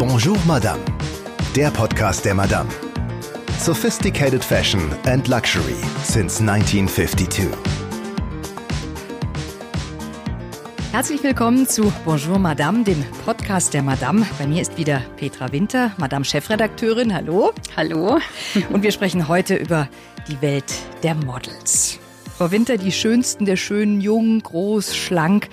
Bonjour Madame, der Podcast der Madame. Sophisticated Fashion and Luxury since 1952. Herzlich willkommen zu Bonjour Madame, dem Podcast der Madame. Bei mir ist wieder Petra Winter, Madame Chefredakteurin. Hallo. Hallo. Und wir sprechen heute über die Welt der Models. Frau Winter, die schönsten der schönen, jung, groß, schlank.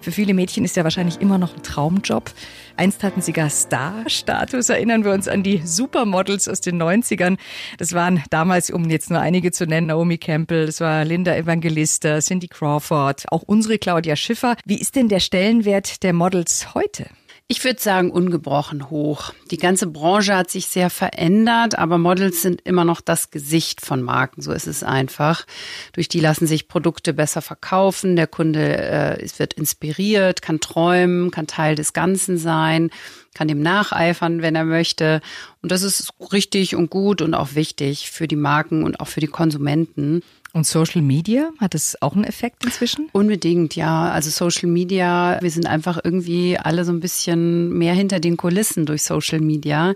Für viele Mädchen ist ja wahrscheinlich immer noch ein Traumjob. Einst hatten sie gar Star-Status. Erinnern wir uns an die Supermodels aus den 90ern. Das waren damals, um jetzt nur einige zu nennen, Naomi Campbell, das war Linda Evangelista, Cindy Crawford, auch unsere Claudia Schiffer. Wie ist denn der Stellenwert der Models heute? Ich würde sagen, ungebrochen hoch. Die ganze Branche hat sich sehr verändert, aber Models sind immer noch das Gesicht von Marken. So ist es einfach. Durch die lassen sich Produkte besser verkaufen. Der Kunde äh, wird inspiriert, kann träumen, kann Teil des Ganzen sein, kann dem nacheifern, wenn er möchte. Und das ist richtig und gut und auch wichtig für die Marken und auch für die Konsumenten. Und Social Media, hat es auch einen Effekt inzwischen? Unbedingt, ja. Also Social Media, wir sind einfach irgendwie alle so ein bisschen mehr hinter den Kulissen durch Social Media.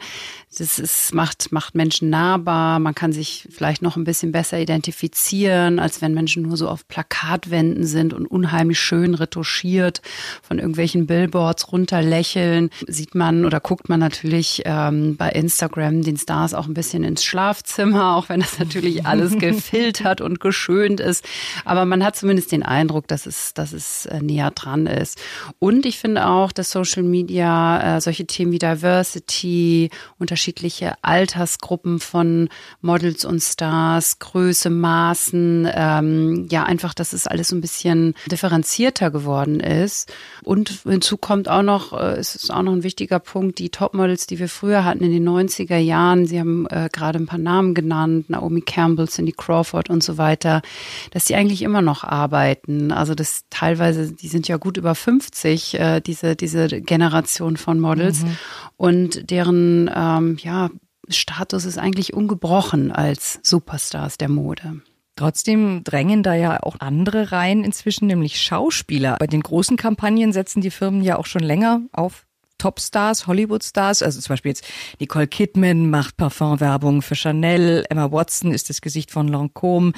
Das ist, macht, macht Menschen nahbar. Man kann sich vielleicht noch ein bisschen besser identifizieren, als wenn Menschen nur so auf Plakatwänden sind und unheimlich schön retuschiert von irgendwelchen Billboards runterlächeln. Sieht man oder guckt man natürlich ähm, bei Instagram den Stars auch ein bisschen ins Schlafzimmer, auch wenn das natürlich alles gefiltert und geschönt ist. Aber man hat zumindest den Eindruck, dass es, dass es äh, näher dran ist. Und ich finde auch, dass Social Media äh, solche Themen wie Diversity, unterschiedliche Altersgruppen von Models und Stars, Größe, Maßen, ähm, ja einfach, dass es alles so ein bisschen differenzierter geworden ist. Und hinzu kommt auch noch, äh, es ist auch noch ein wichtiger Punkt, die Topmodels, die wir früher hatten in den 90er Jahren, Sie haben äh, gerade ein paar Namen genannt, Naomi Campbell, Cindy Crawford und so weiter weiter, dass die eigentlich immer noch arbeiten. Also das teilweise, die sind ja gut über 50, äh, diese, diese Generation von Models. Mhm. Und deren ähm, ja, Status ist eigentlich ungebrochen als Superstars der Mode. Trotzdem drängen da ja auch andere rein inzwischen, nämlich Schauspieler. Bei den großen Kampagnen setzen die Firmen ja auch schon länger auf Topstars, Hollywood-Stars, also zum Beispiel jetzt Nicole Kidman macht Parfumwerbung für Chanel, Emma Watson ist das Gesicht von Lancôme,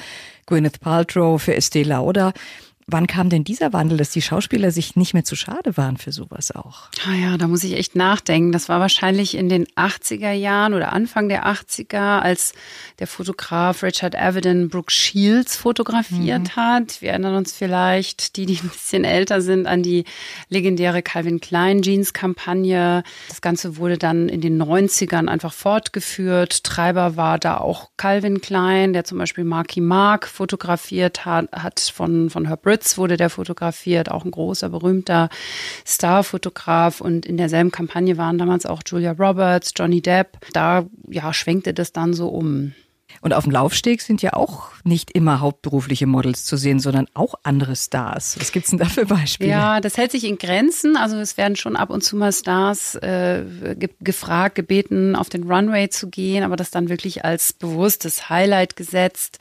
Gwyneth Paltrow für Estee Lauder. Wann kam denn dieser Wandel, dass die Schauspieler sich nicht mehr zu schade waren für sowas auch? Ah ja, da muss ich echt nachdenken. Das war wahrscheinlich in den 80er Jahren oder Anfang der 80er, als der Fotograf Richard Avedon Brooke Shields fotografiert mhm. hat. Wir erinnern uns vielleicht, die, die ein bisschen älter sind, an die legendäre Calvin Klein Jeans Kampagne. Das Ganze wurde dann in den 90ern einfach fortgeführt. Treiber war da auch Calvin Klein, der zum Beispiel Marky Mark fotografiert hat, hat von, von Herb Fritz wurde der fotografiert, auch ein großer, berühmter Starfotograf. Und in derselben Kampagne waren damals auch Julia Roberts, Johnny Depp. Da ja, schwenkte das dann so um. Und auf dem Laufsteg sind ja auch nicht immer hauptberufliche Models zu sehen, sondern auch andere Stars. Was gibt's denn da für Beispiele? Ja, das hält sich in Grenzen. Also es werden schon ab und zu mal Stars äh, ge gefragt, gebeten, auf den Runway zu gehen, aber das dann wirklich als bewusstes Highlight gesetzt.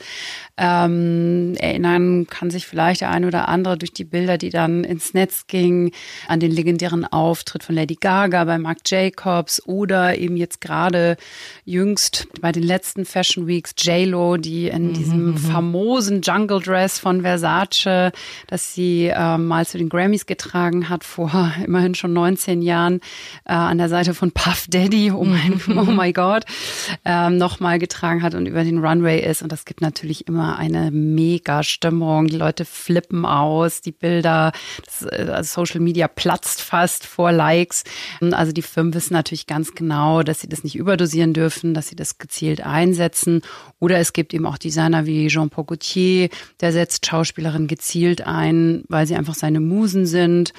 Ähm, erinnern kann sich vielleicht der eine oder andere durch die Bilder, die dann ins Netz gingen, an den legendären Auftritt von Lady Gaga bei Marc Jacobs oder eben jetzt gerade jüngst bei den letzten Fashion Weeks J-Lo, die in mhm. diesem mhm. famosen Jungle Dress von Versace, das sie äh, mal zu den Grammys getragen hat vor immerhin schon 19 Jahren äh, an der Seite von Puff Daddy, oh mein, mhm. oh my God, äh, nochmal getragen hat und über den Runway ist. Und das gibt natürlich immer eine mega Stimmung. Die Leute flippen aus, die Bilder, das, äh, also Social Media platzt fast vor Likes. Also die Firmen wissen natürlich ganz genau, dass sie das nicht überdosieren dürfen, dass sie das gezielt einsetzen. Oder es gibt eben auch Designer wie Jean-Paul Gaultier, der setzt Schauspielerinnen gezielt ein, weil sie einfach seine Musen sind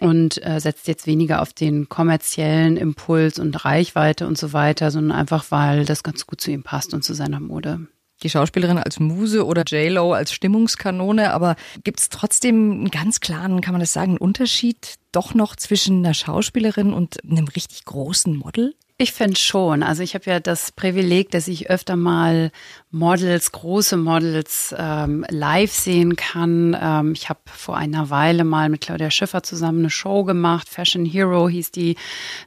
und äh, setzt jetzt weniger auf den kommerziellen Impuls und Reichweite und so weiter, sondern einfach, weil das ganz gut zu ihm passt und zu seiner Mode. Die Schauspielerin als Muse oder J-Lo als Stimmungskanone, aber gibt es trotzdem einen ganz klaren, kann man das sagen, einen Unterschied doch noch zwischen einer Schauspielerin und einem richtig großen Model? Ich finde schon. Also ich habe ja das Privileg, dass ich öfter mal Models, große Models ähm, live sehen kann. Ähm, ich habe vor einer Weile mal mit Claudia Schiffer zusammen eine Show gemacht. Fashion Hero hieß die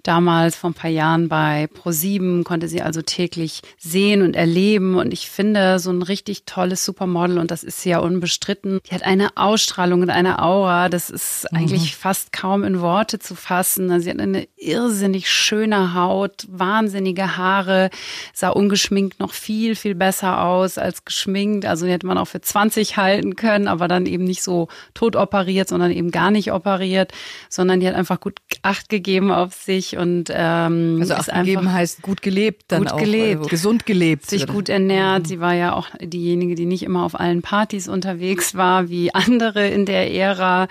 damals vor ein paar Jahren bei Pro7, konnte sie also täglich sehen und erleben. Und ich finde so ein richtig tolles Supermodel, und das ist ja unbestritten, die hat eine Ausstrahlung und eine Aura, das ist mhm. eigentlich fast kaum in Worte zu fassen. Also sie hat eine irrsinnig schöne Haut, wahnsinnige Haare, sah ungeschminkt noch viel, viel besser aus als geschminkt. Also die hätte man auch für 20 halten können, aber dann eben nicht so tot operiert, sondern eben gar nicht operiert, sondern die hat einfach gut Acht gegeben auf sich und ähm, also Acht gegeben heißt gut gelebt, dann gut auch, gelebt, also gesund gelebt, sich gut ernährt. Mhm. Sie war ja auch diejenige, die nicht immer auf allen Partys unterwegs war wie andere in der Ära,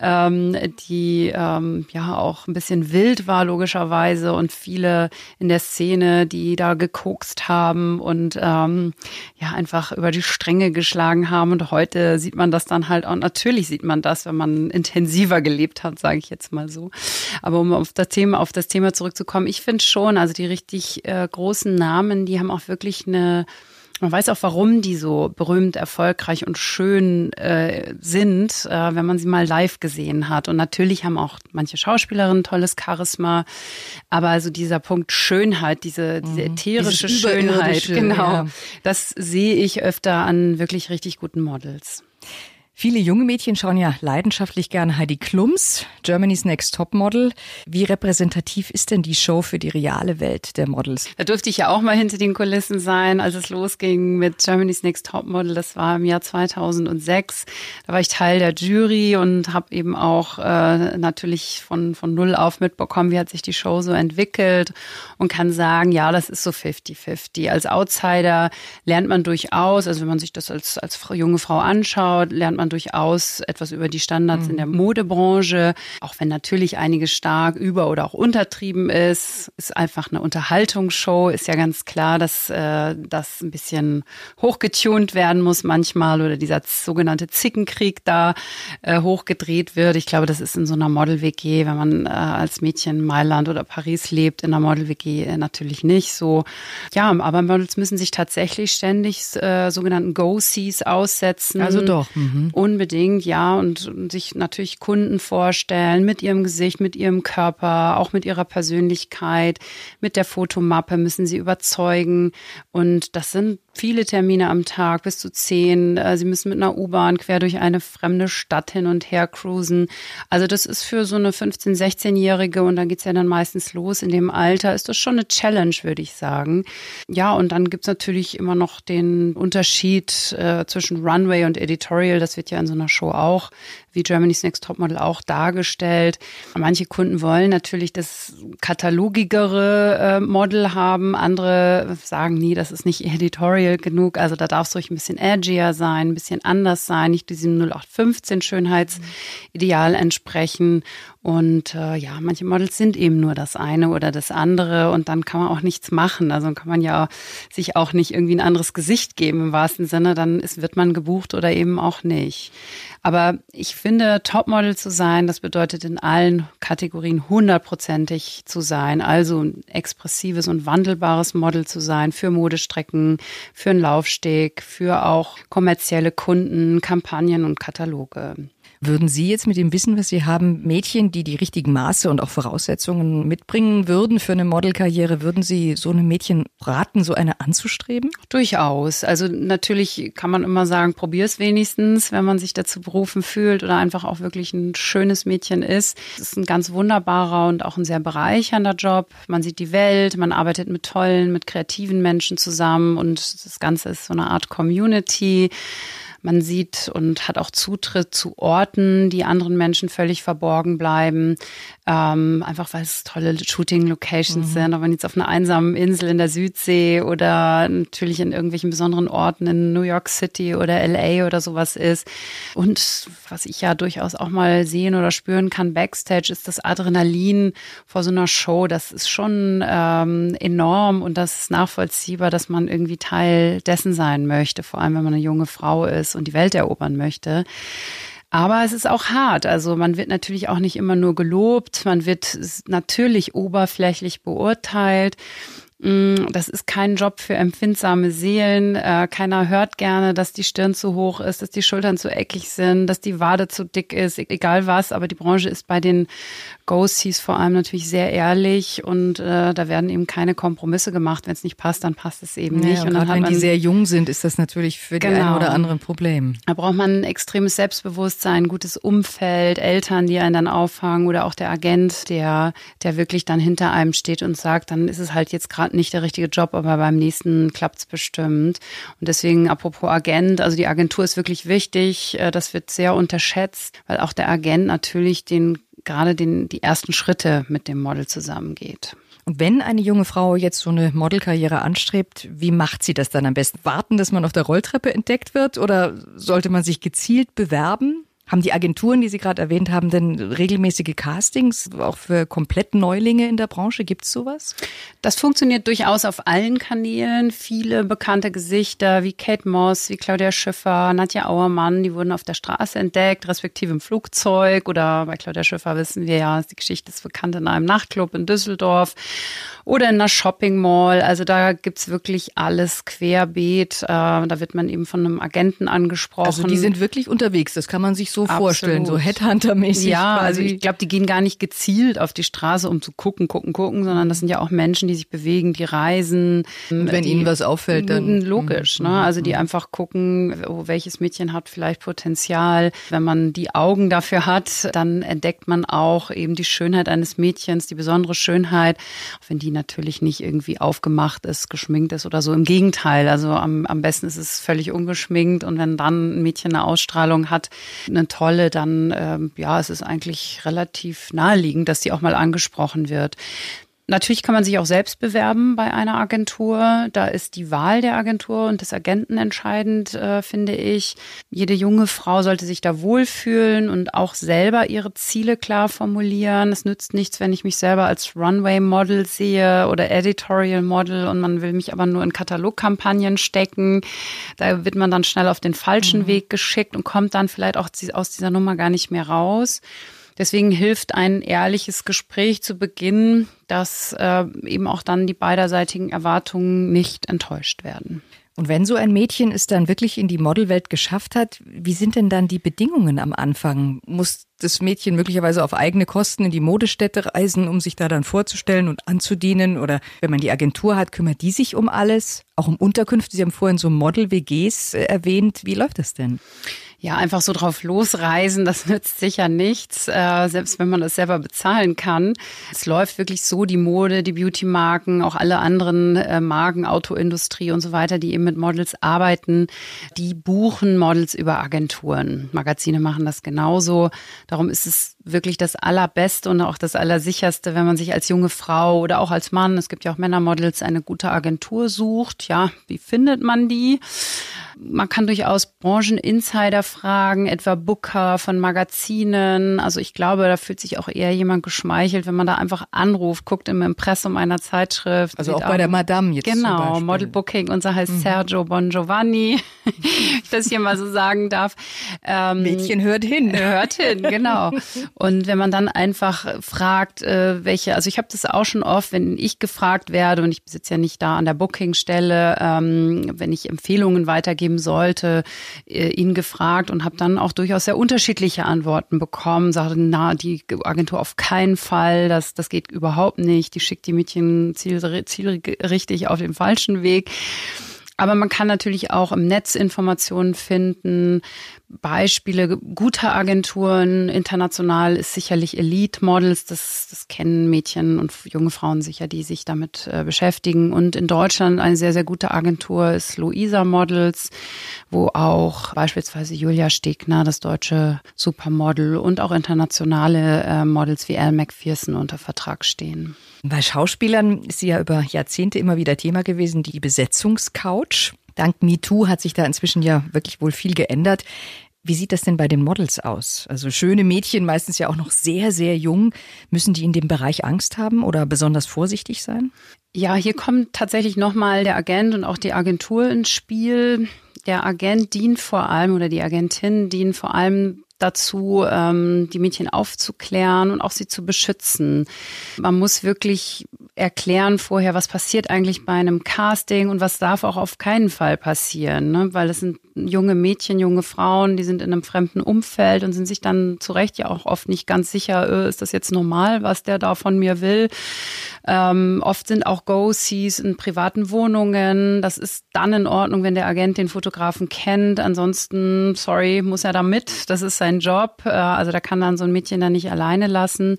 ähm, die ähm, ja auch ein bisschen wild war logischerweise und viele in der Szene, die da gekokst haben und ähm, ja einfach über die Stränge geschlagen haben. Und heute sieht man das dann halt auch. Natürlich sieht man das, wenn man intensiver gelebt hat, sage ich jetzt mal so. Aber um auf das Thema, auf das Thema zurückzukommen, ich finde schon, also die richtig äh, großen Namen, die haben auch wirklich eine man weiß auch, warum die so berühmt, erfolgreich und schön äh, sind, äh, wenn man sie mal live gesehen hat. Und natürlich haben auch manche Schauspielerinnen tolles Charisma, aber also dieser Punkt Schönheit, diese, diese mhm. ätherische Schönheit, genau, ja. das sehe ich öfter an wirklich richtig guten Models. Viele junge Mädchen schauen ja leidenschaftlich gern Heidi Klums, Germany's Next Top Model. Wie repräsentativ ist denn die Show für die reale Welt der Models? Da durfte ich ja auch mal hinter den Kulissen sein, als es losging mit Germany's Next Top Model. Das war im Jahr 2006. Da war ich Teil der Jury und habe eben auch äh, natürlich von, von Null auf mitbekommen, wie hat sich die Show so entwickelt und kann sagen, ja, das ist so 50-50. Als Outsider lernt man durchaus, also wenn man sich das als, als junge Frau anschaut, lernt man durchaus etwas über die Standards mhm. in der Modebranche, auch wenn natürlich einiges stark über- oder auch untertrieben ist. Ist einfach eine Unterhaltungsshow, ist ja ganz klar, dass äh, das ein bisschen hochgetunt werden muss manchmal oder dieser sogenannte Zickenkrieg da äh, hochgedreht wird. Ich glaube, das ist in so einer Model-WG, wenn man äh, als Mädchen in Mailand oder Paris lebt, in einer Model-WG äh, natürlich nicht so. Ja, aber Models müssen sich tatsächlich ständig äh, sogenannten Go-Sees aussetzen. Also doch. Mhm. Unbedingt, ja. Und, sich natürlich Kunden vorstellen mit ihrem Gesicht, mit ihrem Körper, auch mit ihrer Persönlichkeit, mit der Fotomappe müssen sie überzeugen. Und das sind viele Termine am Tag, bis zu zehn. Äh, sie müssen mit einer U-Bahn quer durch eine fremde Stadt hin und her cruisen. Also das ist für so eine 15-, 16-Jährige und da geht's ja dann meistens los in dem Alter, ist das schon eine Challenge, würde ich sagen. Ja, und dann gibt's natürlich immer noch den Unterschied äh, zwischen Runway und Editorial. Das wird ja in so einer Show auch wie Germany's Next Topmodel auch dargestellt. Manche Kunden wollen natürlich das katalogigere äh, Model haben, andere sagen, nie, das ist nicht editorial genug, also da darf es ruhig ein bisschen edgier sein, ein bisschen anders sein, nicht diesem 0815 Schönheitsideal entsprechen. Und äh, ja, manche Models sind eben nur das eine oder das andere und dann kann man auch nichts machen. Also kann man ja sich auch nicht irgendwie ein anderes Gesicht geben im wahrsten Sinne, dann ist, wird man gebucht oder eben auch nicht. Aber ich finde, Topmodel zu sein, das bedeutet in allen Kategorien hundertprozentig zu sein. Also ein expressives und wandelbares Model zu sein für Modestrecken, für einen Laufsteg, für auch kommerzielle Kunden, Kampagnen und Kataloge. Würden Sie jetzt mit dem Wissen, was Sie haben, Mädchen, die die richtigen Maße und auch Voraussetzungen mitbringen würden für eine Modelkarriere, würden Sie so einem Mädchen raten, so eine anzustreben? Durchaus. Also natürlich kann man immer sagen, probier es wenigstens, wenn man sich dazu berufen fühlt oder einfach auch wirklich ein schönes Mädchen ist. Es ist ein ganz wunderbarer und auch ein sehr bereichernder Job. Man sieht die Welt, man arbeitet mit tollen, mit kreativen Menschen zusammen und das Ganze ist so eine Art Community. Man sieht und hat auch Zutritt zu Orten, die anderen Menschen völlig verborgen bleiben. Ähm, einfach weil es tolle Shooting-Locations mhm. sind. Ob man jetzt auf einer einsamen Insel in der Südsee oder natürlich in irgendwelchen besonderen Orten in New York City oder LA oder sowas ist. Und was ich ja durchaus auch mal sehen oder spüren kann backstage, ist das Adrenalin vor so einer Show. Das ist schon ähm, enorm und das ist nachvollziehbar, dass man irgendwie Teil dessen sein möchte, vor allem wenn man eine junge Frau ist ist und die Welt erobern möchte. Aber es ist auch hart. Also man wird natürlich auch nicht immer nur gelobt. Man wird natürlich oberflächlich beurteilt. Mm, das ist kein Job für empfindsame Seelen. Äh, keiner hört gerne, dass die Stirn zu hoch ist, dass die Schultern zu eckig sind, dass die Wade zu dick ist, e-, egal was. Aber die Branche ist bei den Ghosties vor allem natürlich sehr ehrlich und äh, da werden eben keine Kompromisse gemacht. Wenn es nicht passt, dann passt es eben nicht. Ja, und, und dann wenn man, die sehr jung sind, ist das natürlich für genau, die einen oder anderen Problem. Da braucht man ein extremes Selbstbewusstsein, gutes Umfeld, Eltern, die einen dann auffangen oder auch der Agent, der, der wirklich dann hinter einem steht und sagt, dann ist es halt jetzt gerade nicht der richtige Job, aber beim nächsten klappt es bestimmt. Und deswegen, apropos Agent, also die Agentur ist wirklich wichtig. Äh, das wird sehr unterschätzt, weil auch der Agent natürlich den gerade den, die ersten Schritte mit dem Model zusammengeht. Und wenn eine junge Frau jetzt so eine Modelkarriere anstrebt, wie macht sie das dann am besten? Warten, dass man auf der Rolltreppe entdeckt wird oder sollte man sich gezielt bewerben? Haben die Agenturen, die Sie gerade erwähnt haben, denn regelmäßige Castings auch für komplett Neulinge in der Branche? Gibt es sowas? Das funktioniert durchaus auf allen Kanälen. Viele bekannte Gesichter wie Kate Moss, wie Claudia Schiffer, Nadja Auermann, die wurden auf der Straße entdeckt, respektive im Flugzeug. Oder bei Claudia Schiffer wissen wir ja, die Geschichte ist bekannt in einem Nachtclub in Düsseldorf oder in einer Shopping Mall. Also da gibt's wirklich alles querbeet. Äh, da wird man eben von einem Agenten angesprochen. Also die sind wirklich unterwegs, das kann man sich so Absolut. vorstellen, so Headhunter-mäßig. Ja, quasi. also ich glaube, die gehen gar nicht gezielt auf die Straße, um zu gucken, gucken, gucken, sondern das sind ja auch Menschen, die sich bewegen, die reisen. Und wenn die, ihnen was auffällt, dann logisch. Ne? Also die einfach gucken, oh, welches Mädchen hat vielleicht Potenzial. Wenn man die Augen dafür hat, dann entdeckt man auch eben die Schönheit eines Mädchens, die besondere Schönheit, auch wenn die natürlich nicht irgendwie aufgemacht ist, geschminkt ist oder so. Im Gegenteil, also am, am besten ist es völlig ungeschminkt und wenn dann ein Mädchen eine Ausstrahlung hat, eine tolle, dann ähm, ja, es ist eigentlich relativ naheliegend, dass die auch mal angesprochen wird. Natürlich kann man sich auch selbst bewerben bei einer Agentur. Da ist die Wahl der Agentur und des Agenten entscheidend, äh, finde ich. Jede junge Frau sollte sich da wohlfühlen und auch selber ihre Ziele klar formulieren. Es nützt nichts, wenn ich mich selber als Runway-Model sehe oder Editorial-Model und man will mich aber nur in Katalogkampagnen stecken. Da wird man dann schnell auf den falschen mhm. Weg geschickt und kommt dann vielleicht auch aus dieser Nummer gar nicht mehr raus. Deswegen hilft ein ehrliches Gespräch zu Beginn, dass äh, eben auch dann die beiderseitigen Erwartungen nicht enttäuscht werden. Und wenn so ein Mädchen es dann wirklich in die Modelwelt geschafft hat, wie sind denn dann die Bedingungen am Anfang? Muss das Mädchen möglicherweise auf eigene Kosten in die Modestätte reisen, um sich da dann vorzustellen und anzudienen? Oder wenn man die Agentur hat, kümmert die sich um alles? Auch um Unterkünfte? Sie haben vorhin so Model-WGs äh, erwähnt. Wie läuft das denn? Ja, einfach so drauf losreisen, das nützt sicher nichts, äh, selbst wenn man das selber bezahlen kann. Es läuft wirklich so, die Mode, die Beauty-Marken, auch alle anderen äh, Marken, Autoindustrie und so weiter, die eben mit Models arbeiten, die buchen Models über Agenturen. Magazine machen das genauso. Darum ist es wirklich das Allerbeste und auch das Allersicherste, wenn man sich als junge Frau oder auch als Mann, es gibt ja auch Männermodels, eine gute Agentur sucht. Ja, wie findet man die? Man kann durchaus Brancheninsider fragen, etwa Booker von Magazinen. Also ich glaube, da fühlt sich auch eher jemand geschmeichelt, wenn man da einfach anruft, guckt im Impressum einer Zeitschrift. Also auch bei der Madame jetzt. Genau, Model Booking. Unser heißt mhm. Sergio Bon Giovanni, ich das hier mal so sagen darf. Ähm, Mädchen hört hin. Hört hin, genau. Und wenn man dann einfach fragt, äh, welche, also ich habe das auch schon oft, wenn ich gefragt werde und ich besitze ja nicht da an der Bookingstelle, ähm, wenn ich Empfehlungen weitergeben sollte, äh, ihn gefragt und habe dann auch durchaus sehr unterschiedliche Antworten bekommen. Sagte, na, die Agentur auf keinen Fall, das, das geht überhaupt nicht. Die schickt die Mädchen ziel, zielrichtig auf den falschen Weg. Aber man kann natürlich auch im Netz Informationen finden, Beispiele guter Agenturen. International ist sicherlich Elite Models, das, das kennen Mädchen und junge Frauen sicher, die sich damit äh, beschäftigen. Und in Deutschland eine sehr, sehr gute Agentur ist Luisa Models, wo auch beispielsweise Julia Stegner, das deutsche Supermodel und auch internationale äh, Models wie Elle McPherson unter Vertrag stehen. Bei Schauspielern ist sie ja über Jahrzehnte immer wieder Thema gewesen, die Besetzungscouch. Dank MeToo hat sich da inzwischen ja wirklich wohl viel geändert. Wie sieht das denn bei den Models aus? Also schöne Mädchen, meistens ja auch noch sehr, sehr jung. Müssen die in dem Bereich Angst haben oder besonders vorsichtig sein? Ja, hier kommt tatsächlich nochmal der Agent und auch die Agentur ins Spiel. Der Agent dient vor allem oder die Agentin dient vor allem dazu, ähm, die Mädchen aufzuklären und auch sie zu beschützen. Man muss wirklich erklären vorher, was passiert eigentlich bei einem Casting und was darf auch auf keinen Fall passieren, ne? weil es sind junge Mädchen, junge Frauen, die sind in einem fremden Umfeld und sind sich dann zu Recht ja auch oft nicht ganz sicher, äh, ist das jetzt normal, was der da von mir will. Ähm, oft sind auch Go-Sees in privaten Wohnungen. Das ist dann in Ordnung, wenn der Agent den Fotografen kennt. Ansonsten, sorry, muss er da mit. Das ist sein Job. Äh, also da kann dann so ein Mädchen dann nicht alleine lassen.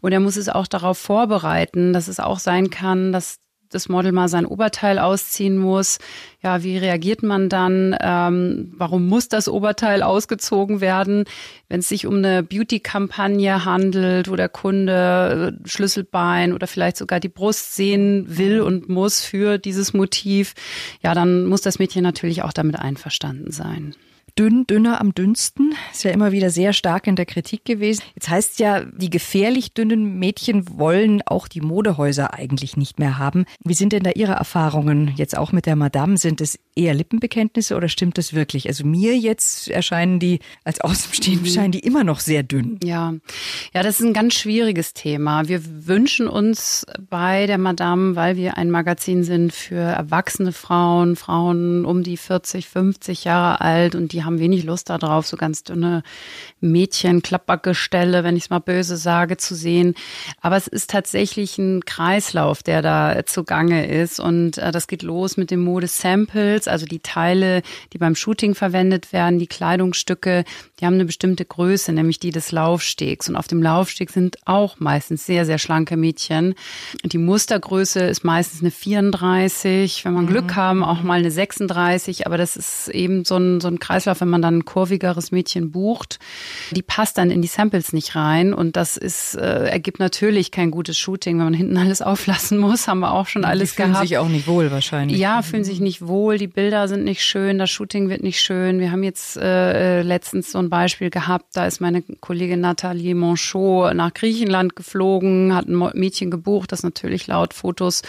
Und er muss es auch darauf vorbereiten, dass es auch sein kann, dass das Model mal sein Oberteil ausziehen muss. Ja, wie reagiert man dann? Ähm, warum muss das Oberteil ausgezogen werden? Wenn es sich um eine Beauty-Kampagne handelt, wo der Kunde äh, Schlüsselbein oder vielleicht sogar die Brust sehen will und muss für dieses Motiv, ja, dann muss das Mädchen natürlich auch damit einverstanden sein dünn, dünner am dünnsten. Ist ja immer wieder sehr stark in der Kritik gewesen. Jetzt heißt ja, die gefährlich dünnen Mädchen wollen auch die Modehäuser eigentlich nicht mehr haben. Wie sind denn da Ihre Erfahrungen jetzt auch mit der Madame? Sind es eher Lippenbekenntnisse oder stimmt das wirklich? Also mir jetzt erscheinen die, als Außenstehend mhm. scheinen die immer noch sehr dünn. Ja. Ja, das ist ein ganz schwieriges Thema. Wir wünschen uns bei der Madame, weil wir ein Magazin sind für erwachsene Frauen, Frauen um die 40, 50 Jahre alt und die haben wenig Lust darauf, so ganz dünne Mädchen, Klappbackgestelle, wenn ich es mal böse sage, zu sehen. Aber es ist tatsächlich ein Kreislauf, der da zugange ist. Und äh, das geht los mit den Mode-Samples, also die Teile, die beim Shooting verwendet werden, die Kleidungsstücke, die haben eine bestimmte Größe, nämlich die des Laufstegs. Und auf dem Laufsteg sind auch meistens sehr, sehr schlanke Mädchen. Die Mustergröße ist meistens eine 34, wenn Glück mhm. haben, auch mal eine 36. Aber das ist eben so ein, so ein Kreislauf, wenn man dann ein kurvigeres Mädchen bucht. Die passt dann in die Samples nicht rein. Und das ist, äh, ergibt natürlich kein gutes Shooting, wenn man hinten alles auflassen muss. Haben wir auch schon alles die fühlen gehabt. sich auch nicht wohl wahrscheinlich. Ja, fühlen sich nicht wohl. Die Bilder sind nicht schön. Das Shooting wird nicht schön. Wir haben jetzt äh, letztens so ein Beispiel gehabt. Da ist meine Kollegin Nathalie Monchot nach Griechenland geflogen, hat ein Mädchen gebucht, das natürlich laut Fotos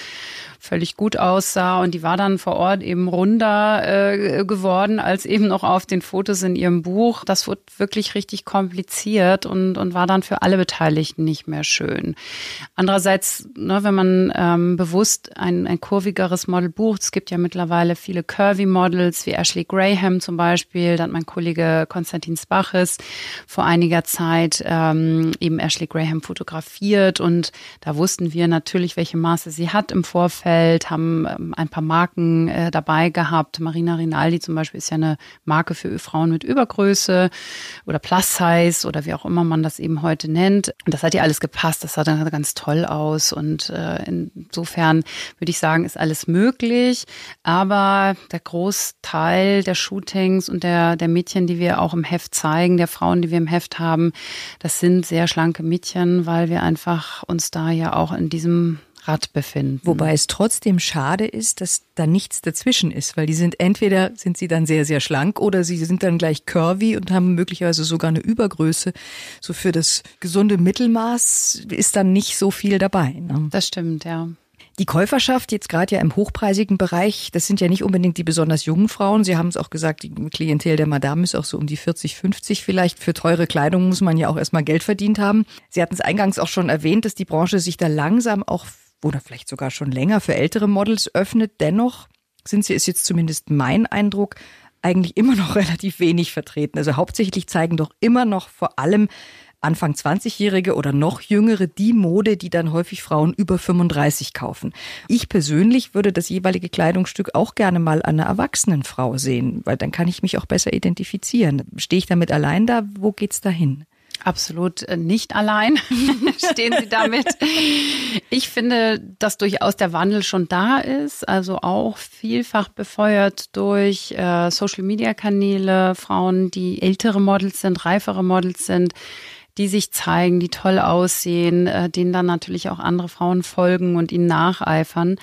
völlig gut aussah. Und die war dann vor Ort eben runder äh, geworden als eben noch auf den Fotos in ihrem Buch. Das wurde wirklich richtig kompliziert und, und war dann für alle Beteiligten nicht mehr schön. Andererseits, ne, wenn man ähm, bewusst ein, ein kurvigeres Model bucht, es gibt ja mittlerweile viele Curvy-Models, wie Ashley Graham zum Beispiel, da hat mein Kollege Konstantin Spaches vor einiger Zeit ähm, eben Ashley Graham fotografiert und da wussten wir natürlich, welche Maße sie hat im Vorfeld Umfeld, haben ähm, ein paar Marken äh, dabei gehabt. Marina Rinaldi zum Beispiel ist ja eine Marke für Frauen mit Übergröße oder Plus Size oder wie auch immer man das eben heute nennt. Und das hat ja alles gepasst. Das sah dann ganz toll aus. Und äh, insofern würde ich sagen, ist alles möglich. Aber der Großteil der Shootings und der, der Mädchen, die wir auch im Heft zeigen, der Frauen, die wir im Heft haben, das sind sehr schlanke Mädchen, weil wir einfach uns da ja auch in diesem Rad befinden. Wobei es trotzdem schade ist, dass da nichts dazwischen ist, weil die sind entweder sind sie dann sehr, sehr schlank oder sie sind dann gleich curvy und haben möglicherweise sogar eine Übergröße. So für das gesunde Mittelmaß ist dann nicht so viel dabei. Ne? Das stimmt, ja. Die Käuferschaft jetzt gerade ja im hochpreisigen Bereich, das sind ja nicht unbedingt die besonders jungen Frauen. Sie haben es auch gesagt, die Klientel der Madame ist auch so um die 40, 50 vielleicht. Für teure Kleidung muss man ja auch erstmal Geld verdient haben. Sie hatten es eingangs auch schon erwähnt, dass die Branche sich da langsam auch oder vielleicht sogar schon länger für ältere Models öffnet. Dennoch sind sie, ist jetzt zumindest mein Eindruck, eigentlich immer noch relativ wenig vertreten. Also hauptsächlich zeigen doch immer noch vor allem Anfang 20-Jährige oder noch jüngere die Mode, die dann häufig Frauen über 35 kaufen. Ich persönlich würde das jeweilige Kleidungsstück auch gerne mal an einer erwachsenen Frau sehen, weil dann kann ich mich auch besser identifizieren. Stehe ich damit allein da? Wo geht's dahin? Absolut äh, nicht allein stehen Sie damit. Ich finde, dass durchaus der Wandel schon da ist, also auch vielfach befeuert durch äh, Social-Media-Kanäle, Frauen, die ältere Models sind, reifere Models sind, die sich zeigen, die toll aussehen, äh, denen dann natürlich auch andere Frauen folgen und ihnen nacheifern.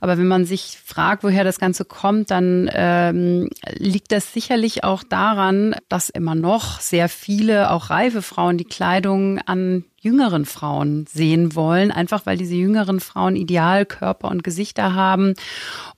Aber wenn man sich fragt, woher das Ganze kommt, dann ähm, liegt das sicherlich auch daran, dass immer noch sehr viele, auch reife Frauen, die Kleidung an jüngeren Frauen sehen wollen, einfach weil diese jüngeren Frauen Idealkörper und Gesichter haben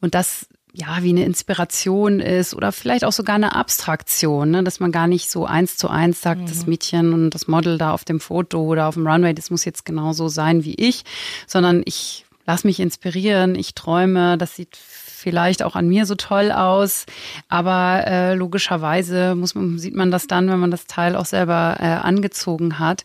und das ja, wie eine Inspiration ist oder vielleicht auch sogar eine Abstraktion, ne? dass man gar nicht so eins zu eins sagt, mhm. das Mädchen und das Model da auf dem Foto oder auf dem Runway, das muss jetzt genauso sein wie ich, sondern ich lass mich inspirieren, ich träume, das sieht vielleicht auch an mir so toll aus, aber äh, logischerweise muss man, sieht man das dann, wenn man das Teil auch selber äh, angezogen hat.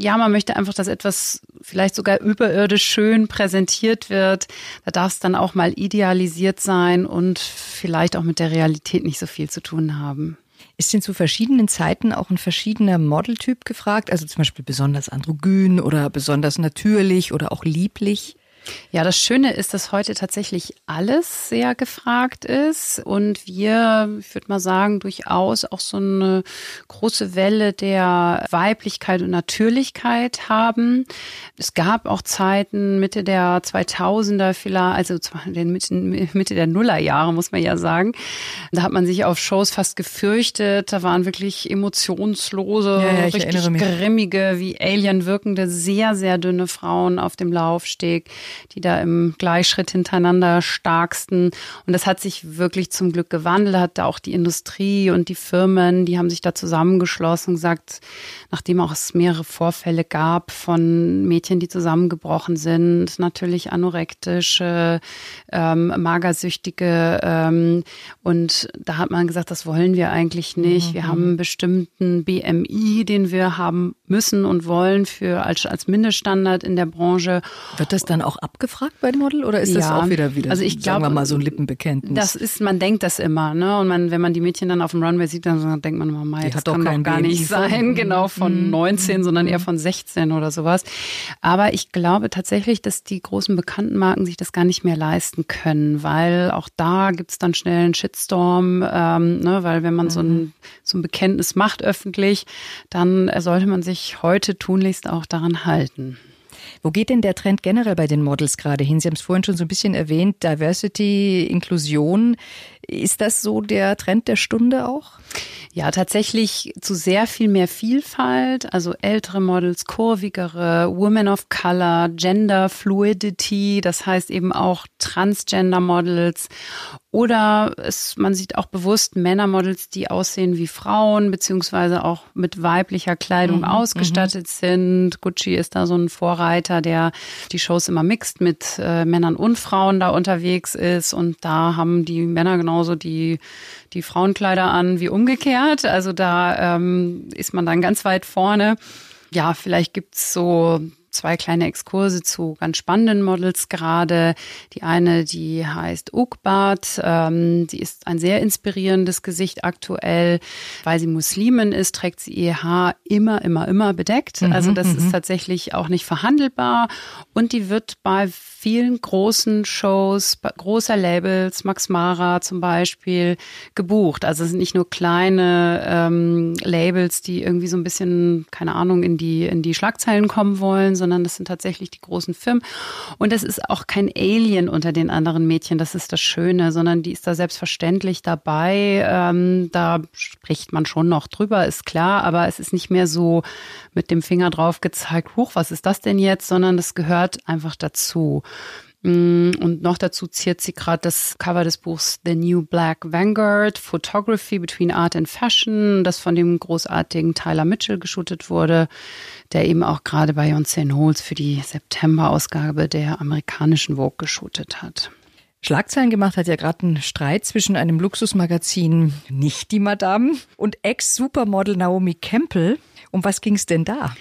Ja, man möchte einfach, dass etwas vielleicht sogar überirdisch schön präsentiert wird. Da darf es dann auch mal idealisiert sein und vielleicht auch mit der Realität nicht so viel zu tun haben. Ist denn zu verschiedenen Zeiten auch ein verschiedener Modeltyp gefragt? Also zum Beispiel besonders androgyn oder besonders natürlich oder auch lieblich? Ja, das Schöne ist, dass heute tatsächlich alles sehr gefragt ist und wir, ich würde mal sagen, durchaus auch so eine große Welle der Weiblichkeit und Natürlichkeit haben. Es gab auch Zeiten Mitte der 2000er vielleicht, also Mitte der Nullerjahre muss man ja sagen. Da hat man sich auf Shows fast gefürchtet. Da waren wirklich emotionslose, ja, ja, richtig grimmige, wie Alien wirkende, sehr, sehr dünne Frauen auf dem Laufsteg die da im Gleichschritt hintereinander starksten. Und das hat sich wirklich zum Glück gewandelt, hat da auch die Industrie und die Firmen, die haben sich da zusammengeschlossen und gesagt, nachdem auch es mehrere Vorfälle gab von Mädchen, die zusammengebrochen sind, natürlich anorektische, ähm, magersüchtige. Ähm, und da hat man gesagt, das wollen wir eigentlich nicht. Mhm. Wir haben einen bestimmten BMI, den wir haben müssen und wollen für als, als Mindeststandard in der Branche. Wird das dann auch abgefragt bei dem Model oder ist ja. das auch wieder wieder, also ich sagen glaub, wir mal so ein Lippenbekenntnis? Das ist, man denkt das immer, ne? Und man, wenn man die Mädchen dann auf dem Runway sieht, dann denkt man immer, Mai, das kann doch gar nicht sein, genau von 19, mhm. sondern eher von 16 oder sowas. Aber ich glaube tatsächlich, dass die großen bekannten Marken sich das gar nicht mehr leisten können, weil auch da gibt's dann schnell einen Shitstorm, ähm, ne? weil wenn man mhm. so, ein, mhm. so ein Bekenntnis macht öffentlich, dann sollte man sich heute tunlichst auch daran halten. Wo geht denn der Trend generell bei den Models gerade hin? Sie haben es vorhin schon so ein bisschen erwähnt, Diversity, Inklusion. Ist das so der Trend der Stunde auch? Ja, tatsächlich zu sehr viel mehr Vielfalt, also ältere Models, kurvigere, Women of Color, Gender Fluidity, das heißt eben auch Transgender Models oder es, man sieht auch bewusst Männermodels, die aussehen wie Frauen, beziehungsweise auch mit weiblicher Kleidung mhm, ausgestattet mhm. sind. Gucci ist da so ein Vorreiter, der die Shows immer mixt mit äh, Männern und Frauen da unterwegs ist. Und da haben die Männer genauso die, die Frauenkleider an wie umgekehrt. Also da ähm, ist man dann ganz weit vorne. Ja, vielleicht gibt's so zwei kleine Exkurse zu ganz spannenden Models gerade. Die eine, die heißt Ukbat. Ähm, sie ist ein sehr inspirierendes Gesicht aktuell. Weil sie Muslimin ist, trägt sie ihr Haar immer, immer, immer bedeckt. Mhm, also das ist mhm. tatsächlich auch nicht verhandelbar. Und die wird bei vielen großen Shows, großer Labels, Max Mara zum Beispiel, gebucht. Also es sind nicht nur kleine ähm, Labels, die irgendwie so ein bisschen, keine Ahnung, in die, in die Schlagzeilen kommen wollen, sondern das sind tatsächlich die großen Firmen. Und es ist auch kein Alien unter den anderen Mädchen, das ist das Schöne, sondern die ist da selbstverständlich dabei. Ähm, da spricht man schon noch drüber, ist klar, aber es ist nicht mehr so mit dem Finger drauf gezeigt, huch, was ist das denn jetzt, sondern das gehört einfach dazu. Mm, und noch dazu ziert sie gerade das Cover des Buchs The New Black Vanguard, Photography Between Art and Fashion, das von dem großartigen Tyler Mitchell geshootet wurde, der eben auch gerade bei Beyoncé Knowles für die September-Ausgabe der amerikanischen Vogue geshootet hat. Schlagzeilen gemacht hat ja gerade ein Streit zwischen einem Luxusmagazin, nicht die Madame, und Ex-Supermodel Naomi Campbell. Um was ging es denn da?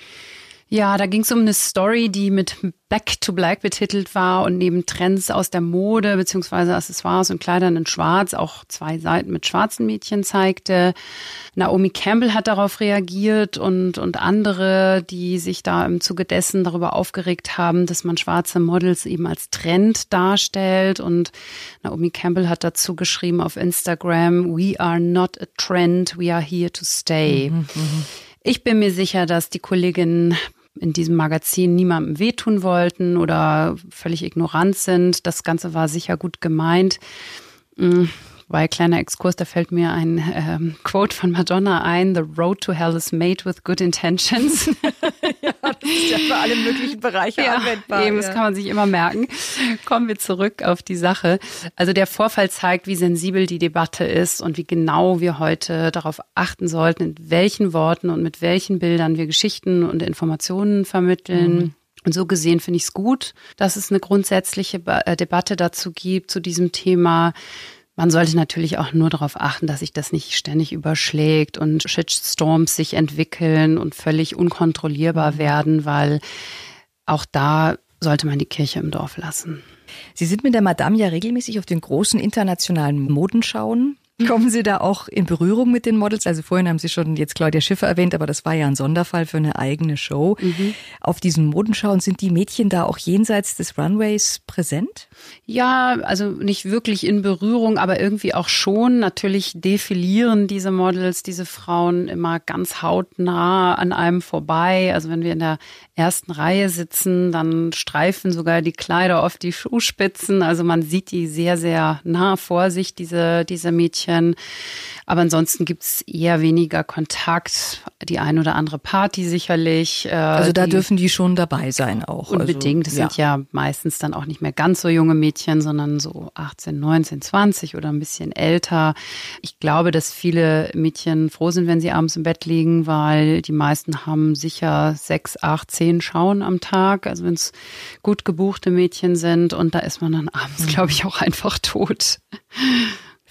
Ja, da ging es um eine Story, die mit Back to Black betitelt war und neben Trends aus der Mode beziehungsweise Accessoires und Kleidern in Schwarz auch zwei Seiten mit schwarzen Mädchen zeigte. Naomi Campbell hat darauf reagiert und, und andere, die sich da im Zuge dessen darüber aufgeregt haben, dass man schwarze Models eben als Trend darstellt. Und Naomi Campbell hat dazu geschrieben auf Instagram, We are not a trend, we are here to stay. Mhm, mhm. ich bin mir sicher, dass die Kolleginnen in diesem Magazin niemandem wehtun wollten oder völlig ignorant sind. Das Ganze war sicher gut gemeint. Weil kleiner Exkurs, da fällt mir ein ähm, Quote von Madonna ein: The road to hell is made with good intentions. ja, das ist ja für alle möglichen Bereiche ja, anwendbar. Eben, ja. das kann man sich immer merken. Kommen wir zurück auf die Sache. Also der Vorfall zeigt, wie sensibel die Debatte ist und wie genau wir heute darauf achten sollten, in welchen Worten und mit welchen Bildern wir Geschichten und Informationen vermitteln. Mhm Und so gesehen finde ich es gut, dass es eine grundsätzliche äh, Debatte dazu gibt, zu diesem Thema. Man sollte natürlich auch nur darauf achten, dass sich das nicht ständig überschlägt und Shitstorms sich entwickeln und völlig unkontrollierbar werden, weil auch da sollte man die Kirche im Dorf lassen. Sie sind mit der Madame ja regelmäßig auf den großen internationalen Modenschauen. Kommen Sie da auch in Berührung mit den Models? Also vorhin haben Sie schon jetzt Claudia Schiffer erwähnt, aber das war ja ein Sonderfall für eine eigene Show. Mhm. Auf diesen Modenschauen sind die Mädchen da auch jenseits des Runways präsent? Ja, also nicht wirklich in Berührung, aber irgendwie auch schon. Natürlich defilieren diese Models, diese Frauen immer ganz hautnah an einem vorbei. Also wenn wir in der ersten Reihe sitzen, dann streifen sogar die Kleider oft die Schuhspitzen. Also man sieht die sehr, sehr nah vor sich, diese, diese Mädchen. Aber ansonsten gibt's eher weniger Kontakt. Die ein oder andere Party sicherlich. Äh, also da die, dürfen die schon dabei sein auch. Also, unbedingt. Also, das ja. sind ja meistens dann auch nicht mehr ganz so junge Mädchen, sondern so 18, 19, 20 oder ein bisschen älter. Ich glaube, dass viele Mädchen froh sind, wenn sie abends im Bett liegen, weil die meisten haben sicher sechs, acht, zehn Schauen am Tag. Also wenn es gut gebuchte Mädchen sind und da ist man dann abends, glaube ich, auch einfach tot.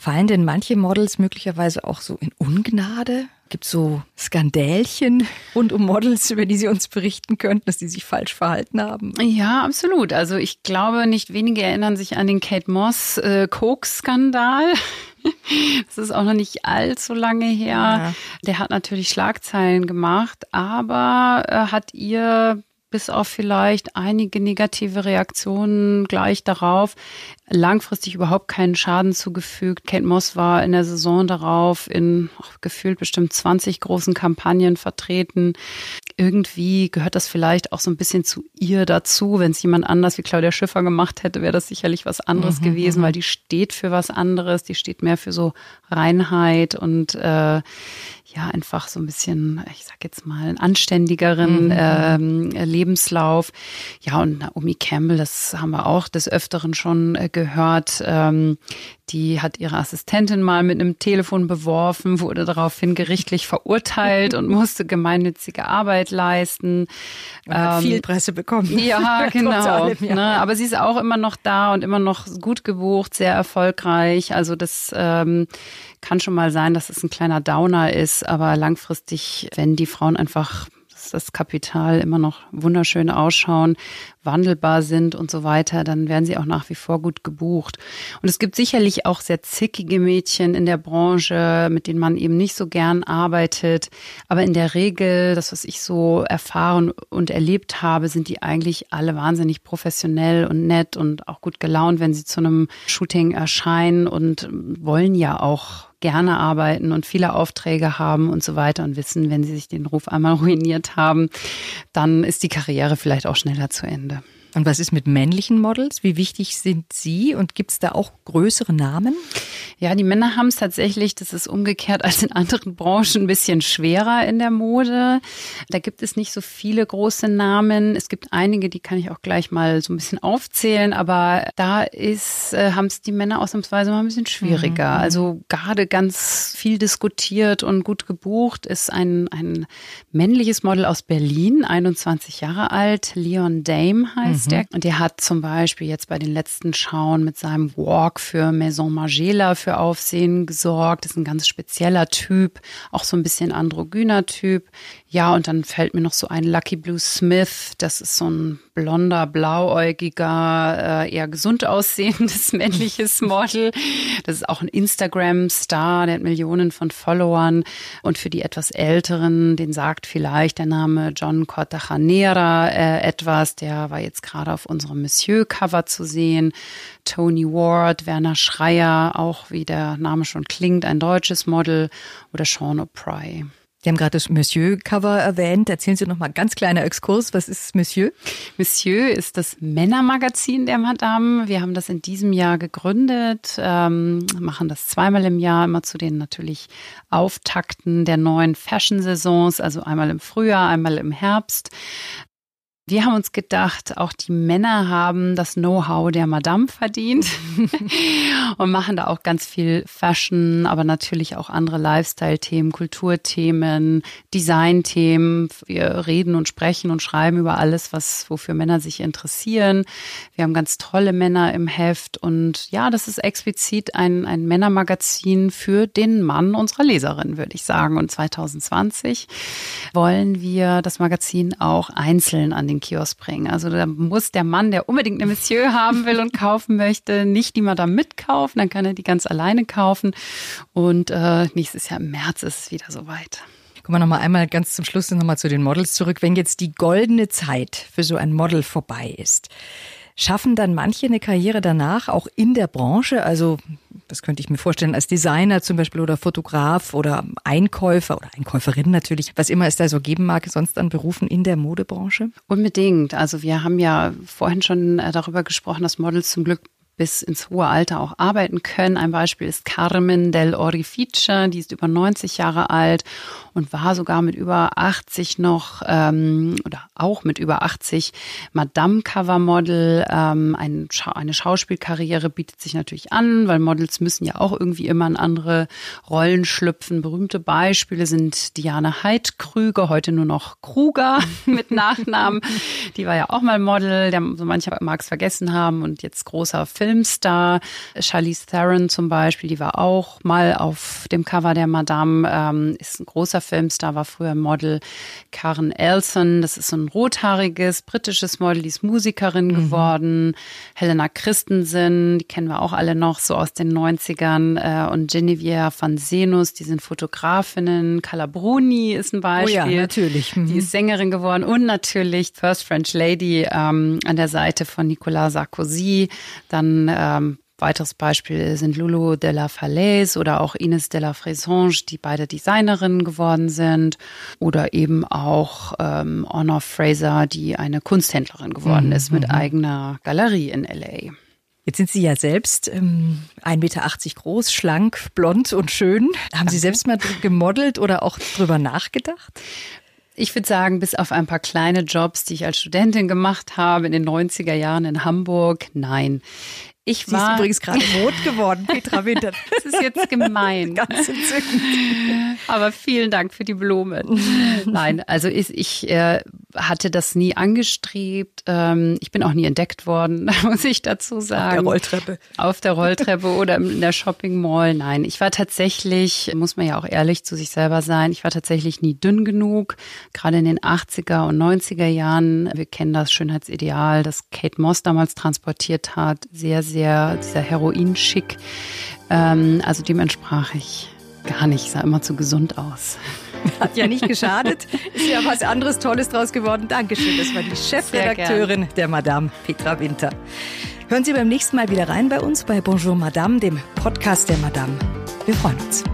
Fallen denn manche Models möglicherweise auch so in Ungnade? Gibt es so Skandälchen rund um Models, über die Sie uns berichten könnten, dass die sich falsch verhalten haben? Ja, absolut. Also ich glaube, nicht wenige erinnern sich an den Kate Moss äh, Coke-Skandal. Das ist auch noch nicht allzu lange her. Ja. Der hat natürlich Schlagzeilen gemacht, aber äh, hat ihr bis auf vielleicht einige negative Reaktionen gleich darauf langfristig überhaupt keinen Schaden zugefügt. Kate Moss war in der Saison darauf in oh, gefühlt bestimmt 20 großen Kampagnen vertreten. Irgendwie gehört das vielleicht auch so ein bisschen zu ihr dazu. Wenn es jemand anders wie Claudia Schiffer gemacht hätte, wäre das sicherlich was anderes mhm, gewesen, mhm. weil die steht für was anderes. Die steht mehr für so Reinheit und äh, ja, einfach so ein bisschen, ich sag jetzt mal, einen anständigeren mhm. ähm, Lebenslauf. Ja, und Naomi Campbell, das haben wir auch des Öfteren schon äh, gehört. Ähm, die hat ihre Assistentin mal mit einem Telefon beworfen, wurde daraufhin gerichtlich verurteilt und musste gemeinnützige Arbeit leisten. hat ähm, viel Presse bekommen. Ja, genau. Allem, ja. Ne? Aber sie ist auch immer noch da und immer noch gut gebucht, sehr erfolgreich. Also das ähm, kann schon mal sein, dass es ein kleiner Downer ist, aber langfristig, wenn die Frauen einfach das Kapital immer noch wunderschön ausschauen, wandelbar sind und so weiter, dann werden sie auch nach wie vor gut gebucht. Und es gibt sicherlich auch sehr zickige Mädchen in der Branche, mit denen man eben nicht so gern arbeitet. Aber in der Regel, das, was ich so erfahren und erlebt habe, sind die eigentlich alle wahnsinnig professionell und nett und auch gut gelaunt, wenn sie zu einem Shooting erscheinen und wollen ja auch gerne arbeiten und viele Aufträge haben und so weiter und wissen, wenn sie sich den Ruf einmal ruiniert haben, dann ist die Karriere vielleicht auch schneller zu Ende. Und was ist mit männlichen Models? Wie wichtig sind sie und gibt es da auch größere Namen? Ja, die Männer haben es tatsächlich, das ist umgekehrt als in anderen Branchen ein bisschen schwerer in der Mode. Da gibt es nicht so viele große Namen. Es gibt einige, die kann ich auch gleich mal so ein bisschen aufzählen, aber da ist, äh, haben es die Männer ausnahmsweise mal ein bisschen schwieriger. Mhm. Also gerade ganz viel diskutiert und gut gebucht ist ein, ein männliches Model aus Berlin, 21 Jahre alt, Leon Dame heißt mhm. Der. Und der hat zum Beispiel jetzt bei den letzten Schauen mit seinem Walk für Maison Margiela für Aufsehen gesorgt. Das ist ein ganz spezieller Typ, auch so ein bisschen androgyner Typ. Ja, und dann fällt mir noch so ein Lucky Blue Smith. Das ist so ein blonder, blauäugiger, äh, eher gesund aussehendes männliches Model. Das ist auch ein Instagram-Star, der hat Millionen von Followern. Und für die etwas Älteren, den sagt vielleicht der Name John Cortajanera äh, etwas. Der war jetzt gerade auf unserem Monsieur-Cover zu sehen. Tony Ward, Werner Schreier, auch wie der Name schon klingt, ein deutsches Model oder Sean O'Pry. Sie haben gerade das Monsieur-Cover erwähnt. Erzählen Sie noch mal ganz kleiner Exkurs. Was ist Monsieur? Monsieur ist das Männermagazin der Madame. Wir haben das in diesem Jahr gegründet, ähm, machen das zweimal im Jahr, immer zu den natürlich Auftakten der neuen Fashion-Saisons, also einmal im Frühjahr, einmal im Herbst. Wir haben uns gedacht, auch die Männer haben das Know-how der Madame verdient und machen da auch ganz viel Fashion, aber natürlich auch andere Lifestyle-Themen, Kulturthemen, Design-Themen. Wir reden und sprechen und schreiben über alles, was wofür Männer sich interessieren. Wir haben ganz tolle Männer im Heft und ja, das ist explizit ein, ein Männermagazin für den Mann unserer Leserin, würde ich sagen. Und 2020 wollen wir das Magazin auch einzeln an den Kiosk bringen. Also da muss der Mann, der unbedingt eine Monsieur haben will und kaufen möchte, nicht die Madame mitkaufen, dann kann er die ganz alleine kaufen. Und äh, nächstes Jahr im März ist es wieder soweit. Kommen wir nochmal einmal ganz zum Schluss nochmal zu den Models zurück. Wenn jetzt die goldene Zeit für so ein Model vorbei ist, Schaffen dann manche eine Karriere danach auch in der Branche? Also, das könnte ich mir vorstellen, als Designer zum Beispiel oder Fotograf oder Einkäufer oder Einkäuferin natürlich, was immer es da so geben mag, sonst an Berufen in der Modebranche? Unbedingt. Also wir haben ja vorhin schon äh, darüber gesprochen, dass Models zum Glück bis ins hohe Alter auch arbeiten können. Ein Beispiel ist Carmen del Orifice, die ist über 90 Jahre alt und war sogar mit über 80 noch ähm, oder auch mit über 80 Madame Cover Model. Ähm, ein, eine Schauspielkarriere bietet sich natürlich an, weil Models müssen ja auch irgendwie immer in andere Rollen schlüpfen. Berühmte Beispiele sind Diane Heidkrüger, heute nur noch Kruger mit Nachnamen. Die war ja auch mal Model, der, so mancher mag es vergessen haben und jetzt großer Film Filmstar. Charlize Theron zum Beispiel, die war auch mal auf dem Cover der Madame, ähm, ist ein großer Filmstar, war früher Model. Karen Elson, das ist so ein rothaariges britisches Model, die ist Musikerin mhm. geworden. Helena Christensen, die kennen wir auch alle noch so aus den 90ern. Äh, und Genevieve van Senus, die sind Fotografinnen. Carla Bruni ist ein Beispiel. Oh ja, natürlich. Mhm. Die ist Sängerin geworden. Und natürlich First French Lady ähm, an der Seite von Nicolas Sarkozy. Dann ähm, weiteres Beispiel sind Lulu de la Falaise oder auch Ines de la Fresonge, die beide Designerinnen geworden sind. Oder eben auch ähm, Honor Fraser, die eine Kunsthändlerin geworden mhm. ist mit mhm. eigener Galerie in LA. Jetzt sind Sie ja selbst ähm, 1,80 Meter groß, schlank, blond und schön. Haben Sie selbst mal gemodelt oder auch drüber nachgedacht? Ich würde sagen, bis auf ein paar kleine Jobs, die ich als Studentin gemacht habe in den 90er Jahren in Hamburg, nein. Ich Sie war ist übrigens gerade rot geworden, Petra Winter. Das ist jetzt gemein. Ganz entzückend. Aber vielen Dank für die Blumen. Nein, also ich, ich äh, hatte das nie angestrebt. Ähm, ich bin auch nie entdeckt worden, muss ich dazu sagen. Auf der Rolltreppe. Auf der Rolltreppe oder in der Shopping Mall. Nein, ich war tatsächlich, muss man ja auch ehrlich zu sich selber sein, ich war tatsächlich nie dünn genug. Gerade in den 80er und 90er Jahren. Wir kennen das Schönheitsideal, das Kate Moss damals transportiert hat. Sehr, sehr, dieser Heroin-Schick. Ähm, also dem entsprach ich gar nicht. Sah immer zu gesund aus. Hat ja nicht geschadet. Ist ja was anderes Tolles draus geworden. Dankeschön. Das war die Chefredakteurin der Madame Petra Winter. Hören Sie beim nächsten Mal wieder rein bei uns bei Bonjour Madame, dem Podcast der Madame. Wir freuen uns.